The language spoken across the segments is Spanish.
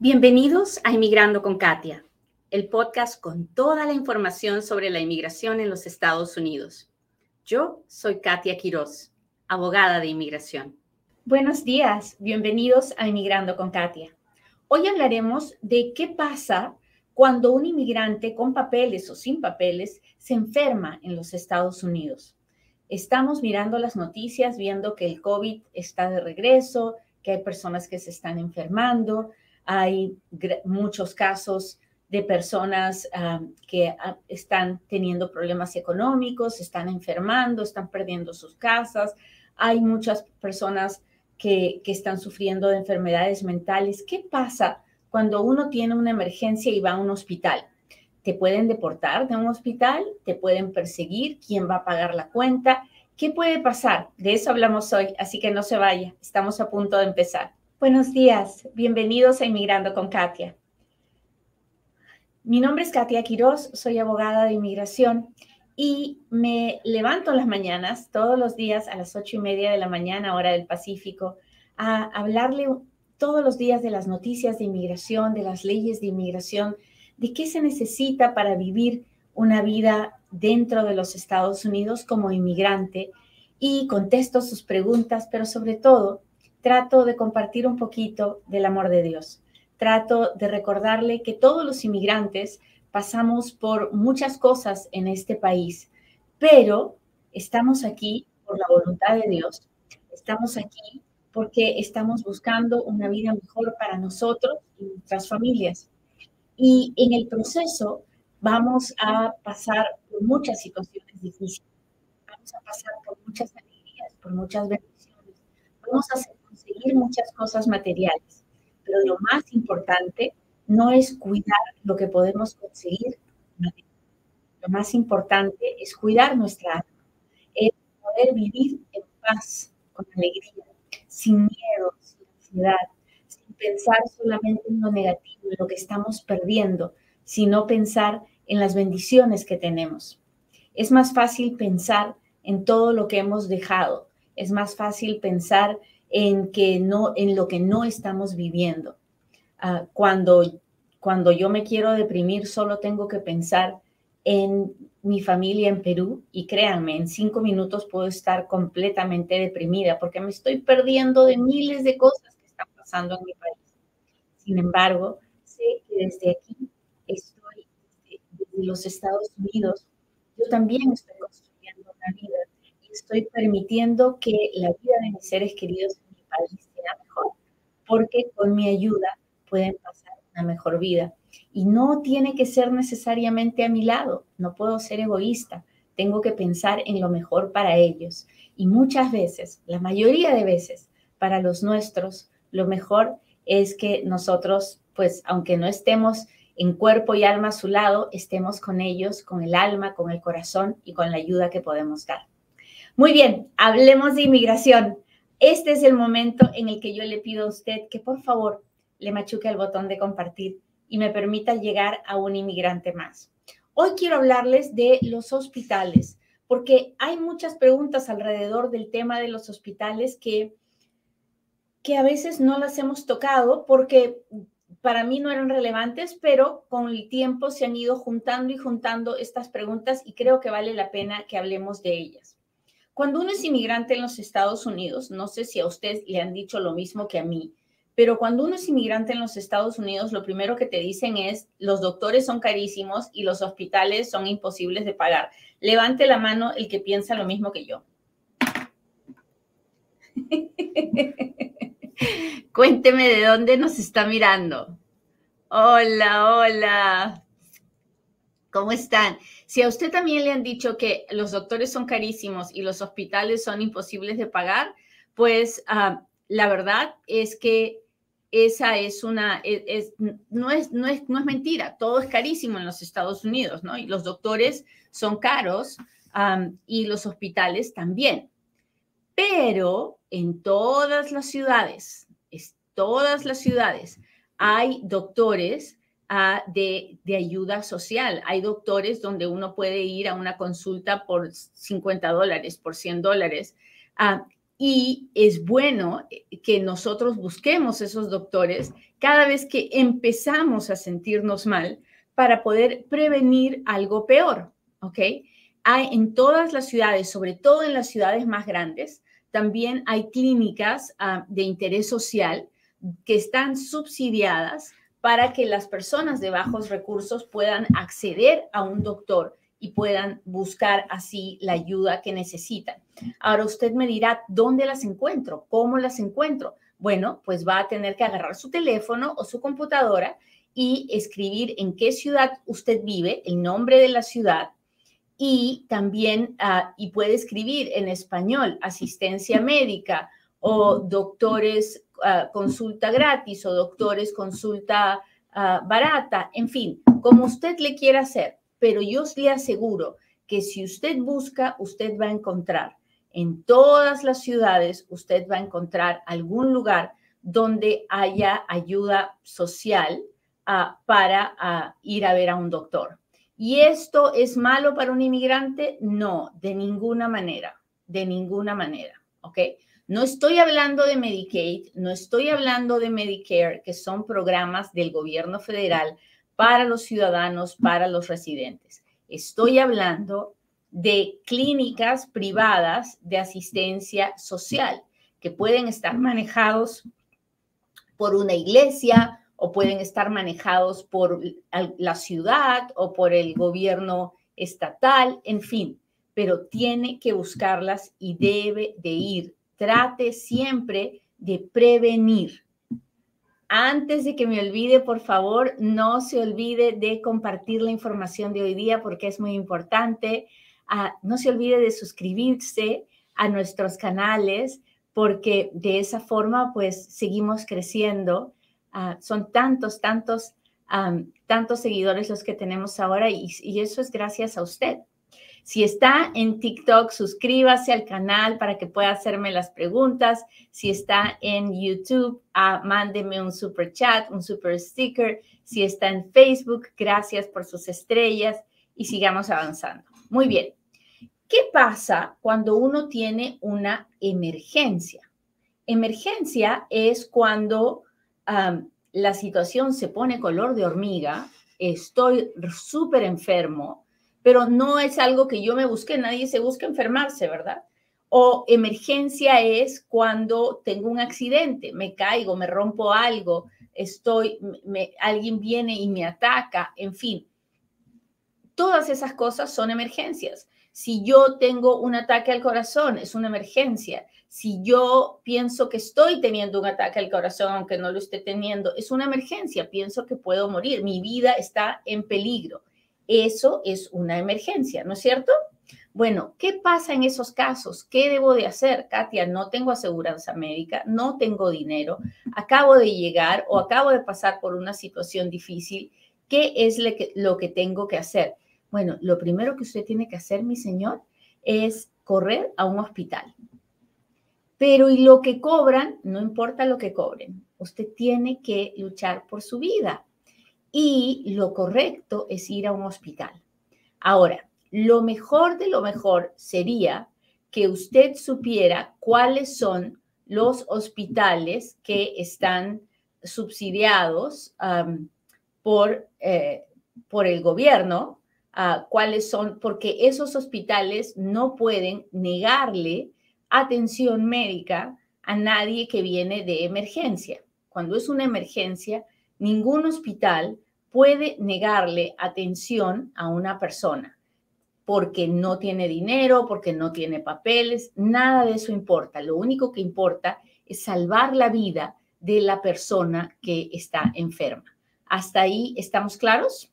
Bienvenidos a Inmigrando con Katia, el podcast con toda la información sobre la inmigración en los Estados Unidos. Yo soy Katia Quiroz, abogada de inmigración. Buenos días, bienvenidos a Inmigrando con Katia. Hoy hablaremos de qué pasa cuando un inmigrante con papeles o sin papeles se enferma en los Estados Unidos. Estamos mirando las noticias, viendo que el COVID está de regreso, que hay personas que se están enfermando, hay muchos casos de personas que ah, están teniendo problemas económicos, están enfermando, están perdiendo sus casas. Hay muchas personas que, que están sufriendo de enfermedades mentales. ¿Qué pasa cuando uno tiene una emergencia y va a un hospital? Te pueden deportar de un hospital, te pueden perseguir, quién va a pagar la cuenta. ¿Qué puede pasar? De eso hablamos hoy, así que no se vaya, estamos a punto de empezar. Buenos días, bienvenidos a Inmigrando con Katia. Mi nombre es Katia Quiroz, soy abogada de inmigración y me levanto en las mañanas, todos los días a las ocho y media de la mañana, hora del Pacífico, a hablarle todos los días de las noticias de inmigración, de las leyes de inmigración, de qué se necesita para vivir una vida dentro de los Estados Unidos como inmigrante y contesto sus preguntas, pero sobre todo trato de compartir un poquito del amor de Dios. Trato de recordarle que todos los inmigrantes pasamos por muchas cosas en este país, pero estamos aquí por la voluntad de Dios. Estamos aquí porque estamos buscando una vida mejor para nosotros y nuestras familias. Y en el proceso vamos a pasar por muchas situaciones difíciles. Vamos a pasar por muchas alegrías, por muchas bendiciones. Vamos a hacer conseguir muchas cosas materiales, pero lo más importante no es cuidar lo que podemos conseguir. Lo más importante es cuidar nuestra alma, es poder vivir en paz, con alegría, sin miedo, sin ansiedad, sin pensar solamente en lo negativo, en lo que estamos perdiendo, sino pensar en las bendiciones que tenemos. Es más fácil pensar en todo lo que hemos dejado, es más fácil pensar en, que no, en lo que no estamos viviendo. Ah, cuando, cuando yo me quiero deprimir, solo tengo que pensar en mi familia en Perú y créanme, en cinco minutos puedo estar completamente deprimida porque me estoy perdiendo de miles de cosas que están pasando en mi país. Sin embargo, sé que desde aquí estoy, desde los Estados Unidos, yo también estoy construyendo estoy permitiendo que la vida de mis seres queridos en mi país sea mejor, porque con mi ayuda pueden pasar una mejor vida. Y no tiene que ser necesariamente a mi lado, no puedo ser egoísta, tengo que pensar en lo mejor para ellos. Y muchas veces, la mayoría de veces, para los nuestros, lo mejor es que nosotros, pues aunque no estemos en cuerpo y alma a su lado, estemos con ellos, con el alma, con el corazón y con la ayuda que podemos dar. Muy bien, hablemos de inmigración. Este es el momento en el que yo le pido a usted que por favor le machuque el botón de compartir y me permita llegar a un inmigrante más. Hoy quiero hablarles de los hospitales, porque hay muchas preguntas alrededor del tema de los hospitales que, que a veces no las hemos tocado porque para mí no eran relevantes, pero con el tiempo se han ido juntando y juntando estas preguntas y creo que vale la pena que hablemos de ellas. Cuando uno es inmigrante en los Estados Unidos, no sé si a usted le han dicho lo mismo que a mí, pero cuando uno es inmigrante en los Estados Unidos, lo primero que te dicen es, los doctores son carísimos y los hospitales son imposibles de pagar. Levante la mano el que piensa lo mismo que yo. Cuénteme de dónde nos está mirando. Hola, hola. ¿Cómo están? Si a usted también le han dicho que los doctores son carísimos y los hospitales son imposibles de pagar, pues ah, la verdad es que esa es una, e, no, es, no, es, no es mentira, todo es carísimo en los Estados Unidos, ¿no? Y los doctores son caros y los hospitales también. Pero en todas las ciudades, es, todas las ciudades, hay doctores de, ayuda social. Hay doctores donde uno puede ir a una consulta por 50 dólares, por 100 dólares. Ah, y es bueno que nosotros busquemos esos doctores cada vez que empezamos a sentirnos mal para poder prevenir algo peor, ¿ok? Hay en todas las ciudades, sobre todo en las ciudades más grandes, también hay clínicas ah, de interés social que están subsidiadas para que las personas de bajos recursos puedan acceder a un doctor y puedan buscar así la ayuda que necesitan. Ahora usted me dirá, ¿dónde las encuentro? ¿Cómo las encuentro? Bueno, pues va a tener que agarrar su teléfono o su computadora y escribir en qué ciudad usted vive, el nombre de la ciudad, y también, ah, y puede escribir en español, asistencia médica o doctores ah, consulta gratis o doctores consulta ah, barata, en fin, como usted le quiera hacer pero yo le aseguro que si usted busca, usted va a encontrar en todas las ciudades, usted va a encontrar algún lugar donde haya ayuda social ah, para ir a ver a un doctor. ¿Y esto es malo para un inmigrante? No, de ninguna manera, de ninguna manera, ¿ok? No estoy hablando de Medicaid, no estoy hablando de Medicare, que son programas del gobierno federal para los ciudadanos, para los residentes. Estoy hablando de clínicas privadas de asistencia social que pueden estar manejados por una iglesia o pueden estar manejados por la ciudad o por el gobierno estatal, en fin, pero tiene que buscarlas y debe de ir. Trate siempre de prevenir. Antes de que me olvide, por favor, no se olvide de compartir la información de hoy día porque es muy importante. Ah, no se olvide de suscribirse a nuestros canales porque de esa forma pues seguimos creciendo. Ah, son tantos, tantos, tantos seguidores los que tenemos ahora y eso es gracias a usted. Si está en TikTok, suscríbase al canal para que pueda hacerme las preguntas. Si está en YouTube, ah, mándeme un super chat, un super sticker. Si está en Facebook, gracias por sus estrellas y sigamos avanzando. Muy bien. ¿Qué pasa cuando uno tiene una emergencia? Emergencia es cuando la situación se pone color de hormiga, estoy súper enfermo, pero no es algo que yo me busque, nadie se busca enfermarse, ¿verdad? O emergencia es cuando tengo un accidente, me caigo, me rompo algo, estoy, alguien viene y me ataca, en fin. Todas esas cosas son emergencias. Si yo tengo un ataque al corazón, es una emergencia. Si yo pienso que estoy teniendo un ataque al corazón, aunque no lo esté teniendo, es una emergencia. Pienso que puedo morir. Mi vida está en peligro eso es una emergencia, ¿no es cierto? Bueno, ¿qué pasa en esos casos? ¿Qué debo de hacer? Katia, no tengo aseguranza médica, no tengo dinero, acabo de llegar o acabo de pasar por una situación difícil. ¿Qué es lo que, tengo que hacer? Bueno, lo primero que usted tiene que hacer, mi señor, es correr a un hospital. Pero y lo que cobran, no importa lo que cobren, usted tiene que luchar por su vida y lo correcto es ir a un hospital. Ahora, lo mejor de lo mejor sería que usted supiera cuáles son los hospitales que están subsidiados por, eh, por el gobierno, cuáles son, porque esos hospitales no pueden negarle atención médica a nadie que viene de emergencia. Cuando es una emergencia, ningún hospital puede negarle atención a una persona porque no tiene dinero, porque no tiene papeles, nada de eso importa. Lo único que importa es salvar la vida de la persona que está enferma. ¿Hasta ahí estamos claros?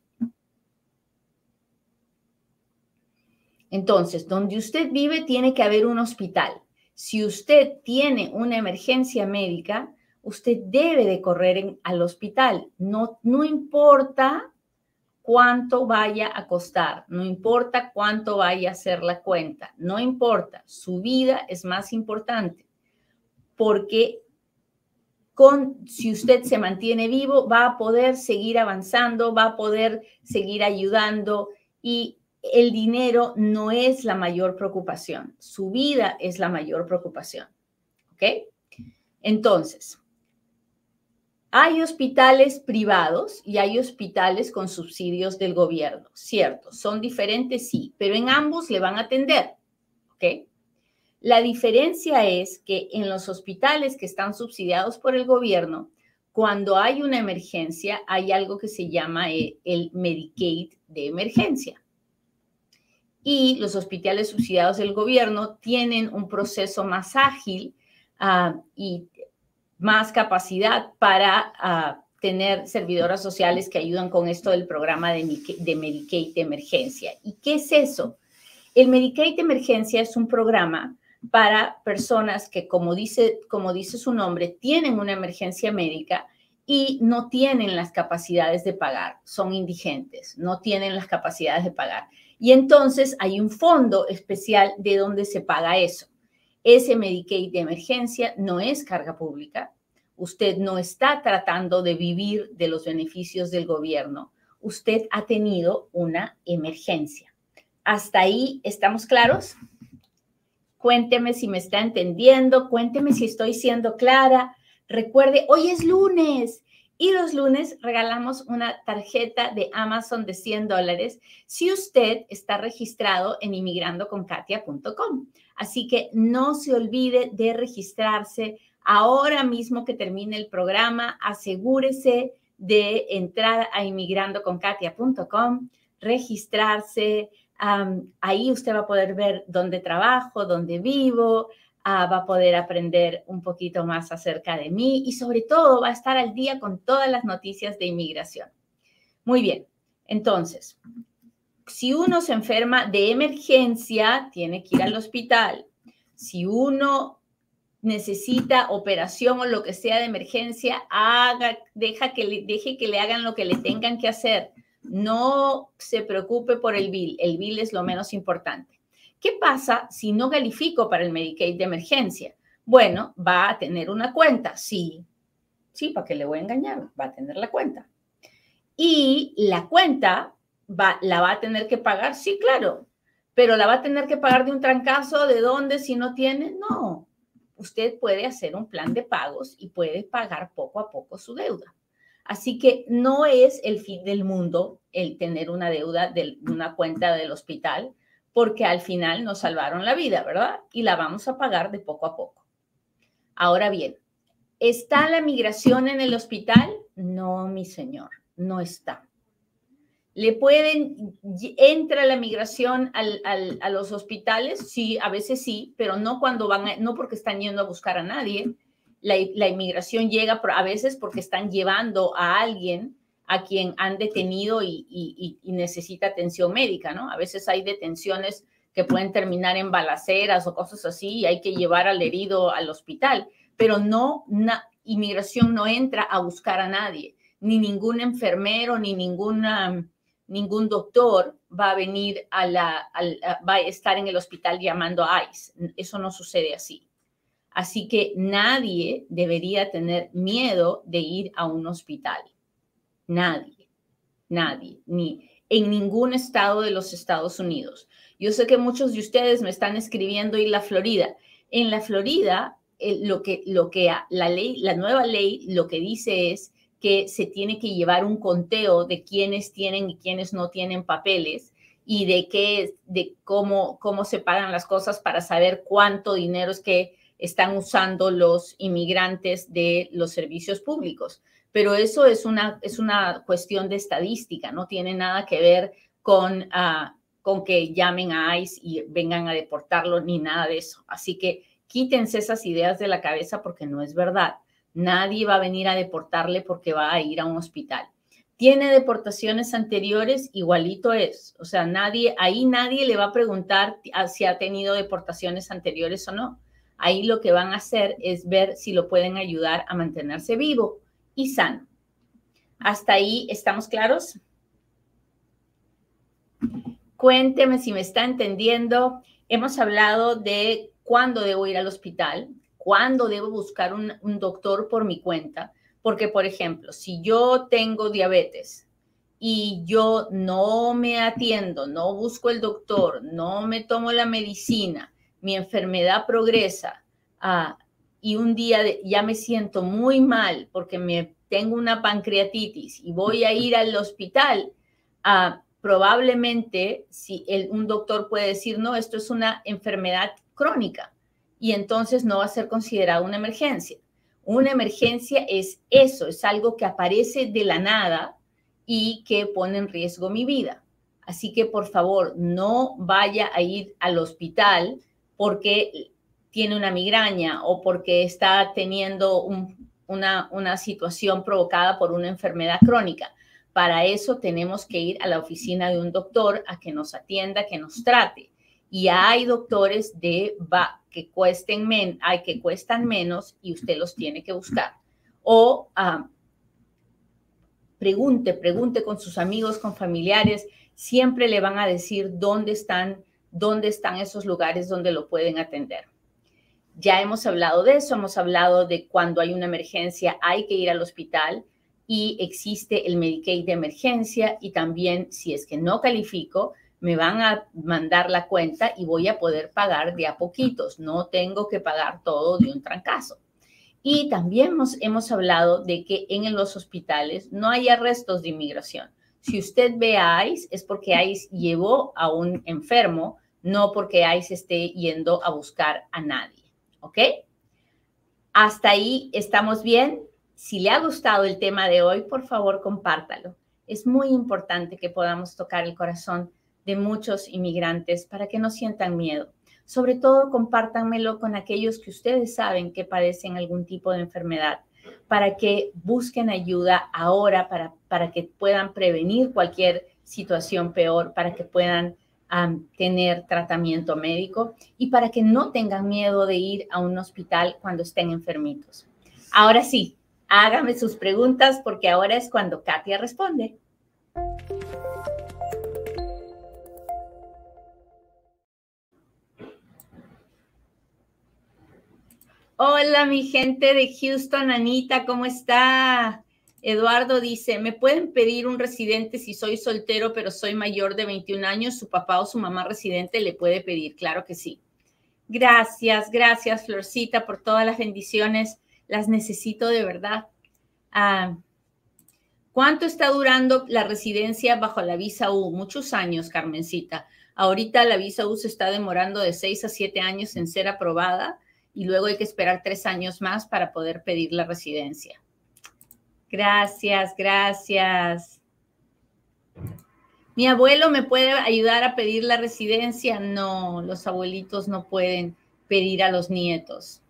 Entonces, donde usted vive tiene que haber un hospital. Si usted tiene una emergencia médica, usted debe de correr al hospital. No, no importa cuánto vaya a costar, no importa cuánto vaya a ser la cuenta, no importa, su vida es más importante, porque con, si usted se mantiene vivo, va a poder seguir avanzando, va a poder seguir ayudando y el dinero no es la mayor preocupación, su vida es la mayor preocupación. ¿Ok? Entonces, hay hospitales privados y hay hospitales con subsidios del gobierno, cierto, son diferentes, sí, pero en ambos le van a atender, ¿ok? La diferencia es que en los hospitales que están subsidiados por el gobierno, cuando hay una emergencia, hay algo que se llama eh, el Medicaid de emergencia. Y los hospitales subsidiados del gobierno tienen un proceso más ágil ah, y más capacidad para ah, tener servidoras sociales que ayudan con esto del programa de, de Medicaid de emergencia. ¿Y qué es eso? El Medicaid de emergencia es un programa para personas que, como dice, como dice su nombre, tienen una emergencia médica y no tienen las capacidades de pagar, son indigentes, no tienen las capacidades de pagar. Y entonces hay un fondo especial de donde se paga eso. Ese Medicaid de emergencia no es carga pública. Usted no está tratando de vivir de los beneficios del gobierno. Usted ha tenido una emergencia. ¿Hasta ahí estamos claros? Cuénteme si me está entendiendo, cuénteme si estoy siendo clara. Recuerde, hoy es lunes y los lunes regalamos una tarjeta de Amazon de 100 dólares si usted está registrado en inmigrandoconkatia.com. Así que no se olvide de registrarse ahora mismo que termine el programa. Asegúrese de entrar a inmigrandoconkatia.com, registrarse, ahí usted va a poder ver dónde trabajo, dónde vivo, ah, va a poder aprender un poquito más acerca de mí y sobre todo va a estar al día con todas las noticias de inmigración. Muy bien, entonces, si uno se enferma de emergencia, tiene que ir al hospital. Si uno necesita operación o lo que sea de emergencia, haga, deja que deje que le hagan lo que le tengan que hacer no se preocupe por el bill, el bill es lo menos importante. ¿Qué pasa si no califico para el Medicaid de emergencia? Bueno, va a tener una cuenta, sí, sí, ¿para qué le voy a engañar? Va a tener la cuenta. Y la cuenta va, la va a tener que pagar, sí, claro, pero la va a tener que pagar de un trancazo, ¿de dónde si no tiene? No, usted puede hacer un plan de pagos y puede pagar poco a poco su deuda. Así que no es el fin del mundo el tener una deuda de una cuenta del hospital, porque al final nos salvaron la vida, ¿verdad? Y la vamos a pagar de poco a poco. Ahora bien, ¿está la migración en el hospital? No, mi señor, no está. ¿Le pueden, entra la migración a los hospitales? Sí, a veces sí, pero no cuando van, no porque están yendo a buscar a nadie, la, inmigración llega a veces porque están llevando a alguien a quien han detenido y, necesita atención médica, ¿no? A veces hay detenciones que pueden terminar en balaceras o cosas así y hay que llevar al herido al hospital, pero no, inmigración no entra a buscar a nadie, ni ningún enfermero, ni ninguna, ningún doctor va a venir a la, va a estar en el hospital llamando a ICE. Eso no sucede así. Así que nadie debería tener miedo de ir a un hospital. Nadie, nadie, ni en ningún estado de los Estados Unidos. Yo sé que muchos de ustedes me están escribiendo en la Florida. En la Florida, lo que, lo que la ley, la nueva ley, lo que dice es que se tiene que llevar un conteo de quiénes tienen y quiénes no tienen papeles y de qué, de cómo, cómo se pagan las cosas para saber cuánto dinero es que están usando los inmigrantes de los servicios públicos. Pero eso es una, es una cuestión de estadística, no tiene nada que ver con, ah, con que llamen a ICE y vengan a deportarlo ni nada de eso. Así que quítense esas ideas de la cabeza porque no es verdad. Nadie va a venir a deportarle porque va a ir a un hospital. Tiene deportaciones anteriores, igualito es. O sea, nadie, ahí nadie le va a preguntar si ha tenido deportaciones anteriores o no Ahí lo que van a hacer es ver si lo pueden ayudar a mantenerse vivo y sano. ¿Hasta ahí estamos claros? Cuénteme si me está entendiendo. Hemos hablado de cuándo debo ir al hospital, cuándo debo buscar un, doctor por mi cuenta, porque, por ejemplo, si yo tengo diabetes y yo no me atiendo, no busco el doctor, no me tomo la medicina, mi enfermedad progresa ah, y un día ya me siento muy mal porque me tengo una pancreatitis y voy a ir al hospital, uh, probablemente si un doctor puede decir, no, esto es una enfermedad crónica y entonces no va a ser considerada una emergencia. Una emergencia es eso, es algo que aparece de la nada y que pone en riesgo mi vida. Así que por favor, no vaya a ir al hospital porque tiene una migraña o porque está teniendo una, una situación provocada por una enfermedad crónica. Para eso tenemos que ir a la oficina de un doctor a que nos atienda, que nos trate. Y hay doctores de que cuesten cuestan menos y usted los tiene que buscar. O ah, pregunte, pregunte con sus amigos, con familiares, siempre le van a decir dónde están, dónde están esos lugares donde lo pueden atender. Ya hemos hablado de eso, hemos hablado de cuando hay una emergencia hay que ir al hospital y existe el Medicaid de emergencia y también si es que no califico, me van a mandar la cuenta y voy a poder pagar de a poquitos, no tengo que pagar todo de un trancazo. Y también hemos, hemos hablado de que en los hospitales no hay arrestos de inmigración. Si usted ve a ICE es porque ICE llevó a un enfermo, no porque ICE esté yendo a buscar a nadie. ¿Ok? Hasta ahí estamos bien. Si le ha gustado el tema de hoy, por favor, compártalo. Es muy importante que podamos tocar el corazón de muchos inmigrantes para que no sientan miedo. Sobre todo, compártanmelo con aquellos que ustedes saben que padecen algún tipo de enfermedad, para que busquen ayuda ahora, para, para que puedan prevenir cualquier situación peor, para que puedan tener tratamiento médico y para que no tengan miedo de ir a un hospital cuando estén enfermitos. Ahora sí, hágame sus preguntas porque ahora es cuando Katia responde. Hola, mi gente de Houston, Anita, ¿cómo está? Eduardo dice, ¿me pueden pedir un residente si soy soltero pero soy mayor de 21 años? Su papá o su mamá residente le puede pedir, claro que sí. Gracias, gracias Florcita por todas las bendiciones, las necesito de verdad. Ah, ¿Cuánto está durando la residencia bajo la visa U? Muchos años, Carmencita. Ahorita la visa U se está demorando de 6 a 7 años en ser aprobada y luego hay que esperar tres años más para poder pedir la residencia. Gracias, gracias. ¿Mi abuelo me puede ayudar a pedir la residencia? No, los abuelitos no pueden pedir a los nietos.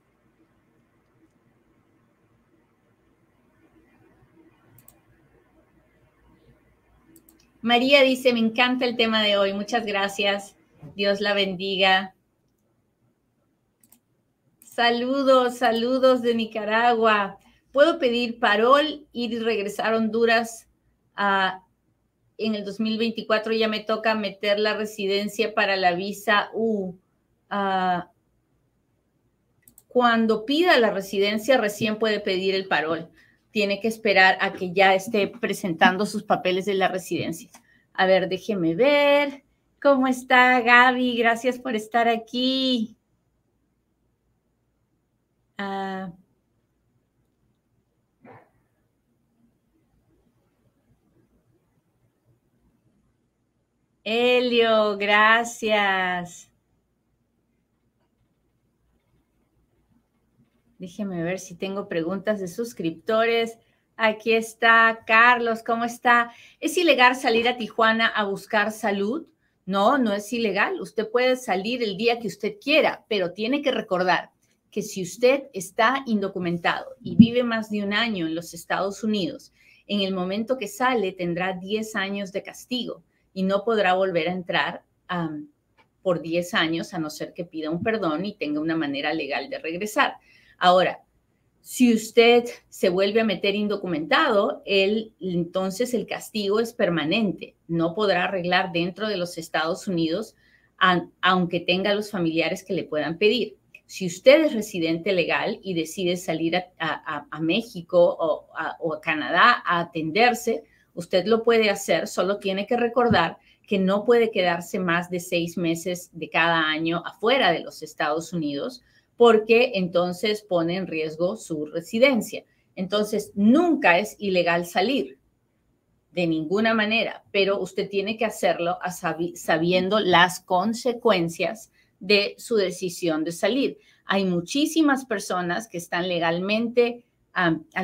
María dice, me encanta el tema de hoy. Muchas gracias. Dios la bendiga. Saludos, saludos de Nicaragua puedo pedir parol, y regresar a Honduras en el 2024. Ya me toca meter la residencia para la visa U. cuando pida la residencia, recién puede pedir el parol. Tiene que esperar a que ya esté presentando sus papeles de la residencia. A ver, déjeme ver. ¿Cómo está Gaby? Gracias por estar aquí. Ah, Elio, gracias. Déjeme ver si tengo preguntas de suscriptores. Aquí está Carlos, ¿cómo está? ¿Es ilegal salir a Tijuana a buscar salud? No, no es ilegal. Usted puede salir el día que usted quiera, pero tiene que recordar que si usted está indocumentado y vive más de un año en los Estados Unidos, en el momento que sale tendrá 10 años de castigo y no podrá volver a entrar por 10 años a no ser que pida un perdón y tenga una manera legal de regresar. Ahora, si usted se vuelve a meter indocumentado, entonces el castigo es permanente. No podrá arreglar dentro de los Estados Unidos, aunque tenga los familiares que le puedan pedir. Si usted es residente legal y decide salir a, México o a Canadá a atenderse, Usted lo puede hacer, solo tiene que recordar que no puede quedarse más de seis meses de cada año afuera de los Estados Unidos, porque entonces pone en riesgo su residencia. Entonces, nunca es ilegal salir, de ninguna manera, pero usted tiene que hacerlo sabiendo las consecuencias de su decisión de salir. Hay muchísimas personas que están legalmente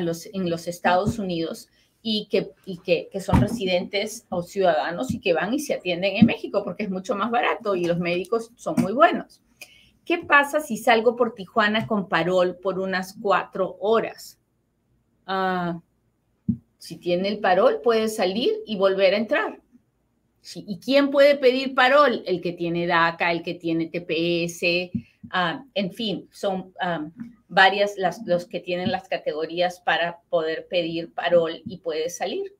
los, en los Estados Unidos y, que, y que, que, son residentes o ciudadanos y que van y se atienden en México porque es mucho más barato y los médicos son muy buenos. ¿Qué pasa si salgo por Tijuana con parol por unas cuatro horas? Ah, si tiene el parol, puede salir y volver a entrar. ¿Y quién puede pedir parol? El que tiene DACA, el que tiene TPS, ah, en fin, son ah, varias las, los que tienen las categorías para poder pedir parol y puede salir.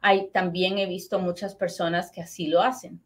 Hay, también he visto muchas personas que así lo hacen.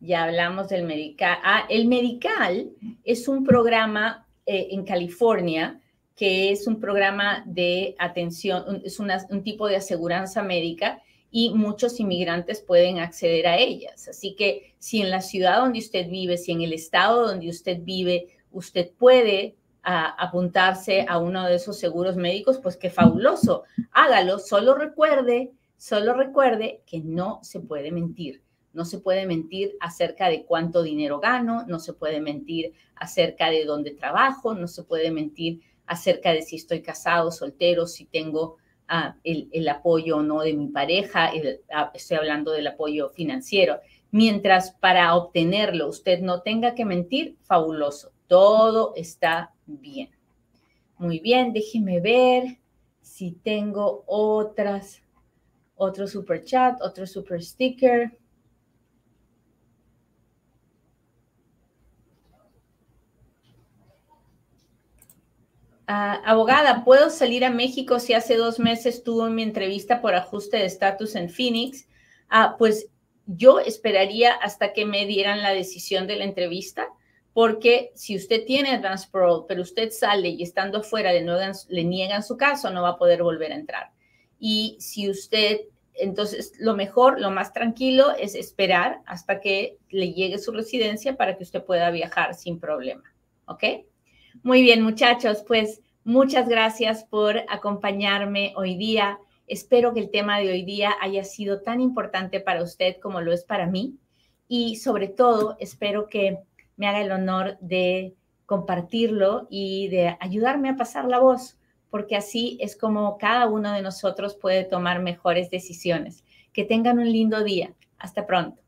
Ya hablamos del medical. Ah, el medical es un programa eh, en California que es un programa de atención, es un tipo de aseguranza médica y muchos inmigrantes pueden acceder a ellas. Así que si en la ciudad donde usted vive, si en el estado donde usted vive, usted puede apuntarse a uno de esos seguros médicos, pues qué fabuloso. Hágalo, solo recuerde, solo recuerde que no se puede mentir. No se puede mentir acerca de cuánto dinero gano, no se puede mentir acerca de dónde trabajo, no se puede mentir acerca de si estoy casado, soltero, si tengo ah, el, apoyo o no de mi pareja, ah, estoy hablando del apoyo financiero. Mientras para obtenerlo usted no tenga que mentir, fabuloso, todo está bien. Muy bien, déjeme ver si tengo otras, otro super chat, otro super sticker. Ah, abogada, ¿puedo salir a México si hace dos meses tuve mi entrevista por ajuste de estatus en Phoenix? Ah, pues yo esperaría hasta que me dieran la decisión de la entrevista, porque si usted tiene advance parole, pero usted sale y estando afuera le, le niegan su caso, no va a poder volver a entrar. Y si usted, entonces lo mejor, lo más tranquilo es esperar hasta que le llegue su residencia para que usted pueda viajar sin problema. ¿Ok? Muy bien, muchachos, pues muchas gracias por acompañarme hoy día. Espero que el tema de hoy día haya sido tan importante para usted como lo es para mí. Y sobre todo, espero que me haga el honor de compartirlo y de ayudarme a pasar la voz, porque así es como cada uno de nosotros puede tomar mejores decisiones. Que tengan un lindo día. Hasta pronto.